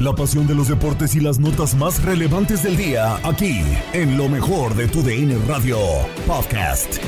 La pasión de los deportes y las notas más relevantes del día, aquí, en lo mejor de tu DN Radio Podcast.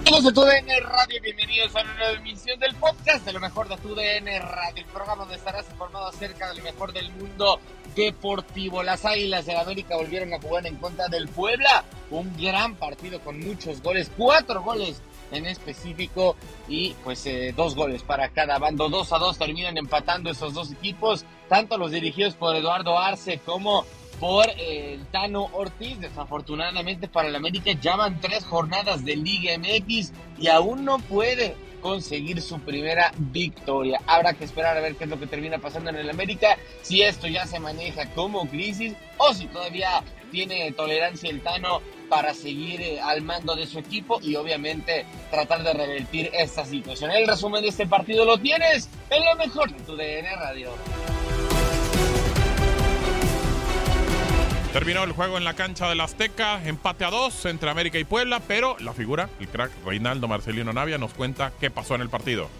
Amigos de TUDN Radio, bienvenidos a una nueva emisión del podcast de lo mejor de TUDN Radio, el programa donde estarás informado acerca de lo mejor del mundo deportivo. Las Águilas de América volvieron a jugar en contra del Puebla, un gran partido con muchos goles, cuatro goles en específico y pues eh, dos goles para cada bando, dos a dos terminan empatando esos dos equipos, tanto los dirigidos por Eduardo Arce como por eh, el Tano Ortiz. Desafortunadamente para el América llaman tres jornadas de Liga MX y aún no puede conseguir su primera victoria. Habrá que esperar a ver qué es lo que termina pasando en el América, si esto ya se maneja como crisis o si todavía tiene tolerancia el Tano para seguir eh, al mando de su equipo y obviamente tratar de revertir esta situación. El resumen de este partido lo tienes en lo mejor de tu DN Radio. Terminó el juego en la cancha del Azteca, empate a dos entre América y Puebla, pero la figura, el crack Reinaldo Marcelino Navia, nos cuenta qué pasó en el partido.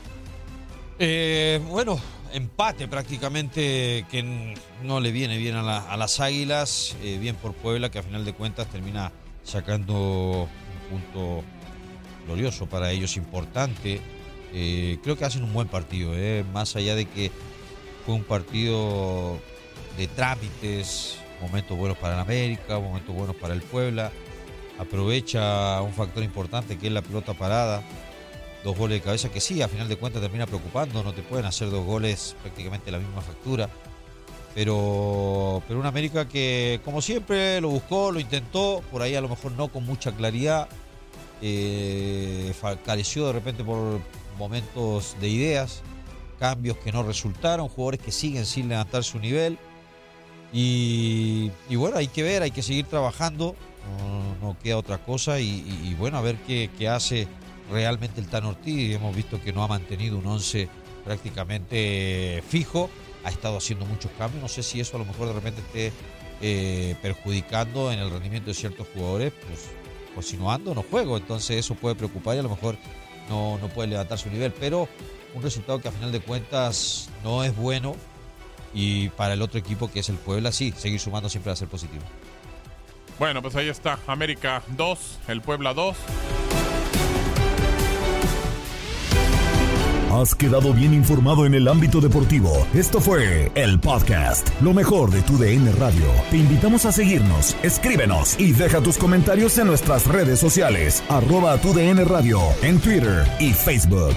Eh, bueno, empate prácticamente que no le viene bien a, las Águilas, eh, bien por Puebla, que a final de cuentas termina sacando un punto glorioso para ellos, importante. Eh, creo que hacen un buen partido, más allá de que fue un partido de trámites, momentos buenos para el América, momentos buenos para el Puebla. Aprovecha un factor importante que es la pelota parada. Dos goles de cabeza que sí, a final de cuentas termina preocupando. No te pueden hacer dos goles prácticamente la misma factura. Pero, pero un América que, como siempre, lo buscó, lo intentó. Por ahí a lo mejor no con mucha claridad. Eh, careció de repente por momentos de ideas. Cambios que no resultaron. Jugadores que siguen sin levantar su nivel y, bueno, hay que ver, hay que seguir trabajando, no, queda otra cosa y, bueno, a ver qué, hace realmente el Tan Ortiz. Hemos visto que no ha mantenido un 11 prácticamente fijo, ha estado haciendo muchos cambios, no sé si eso a lo mejor de repente esté eh, perjudicando en el rendimiento de ciertos jugadores, pues continuando no juego, entonces eso puede preocupar y a lo mejor no, no puede levantar su nivel, pero un resultado que a final de cuentas no es bueno y para el otro equipo que es el Puebla, sí, seguir sumando siempre va a ser positivo. Bueno, pues ahí está, América 2, el Puebla 2. Has quedado bien informado en el ámbito deportivo. Esto fue el podcast, lo mejor de tu DN Radio. Te invitamos a seguirnos, escríbenos y deja tus comentarios en nuestras redes sociales, arroba tu DN Radio, en Twitter y Facebook.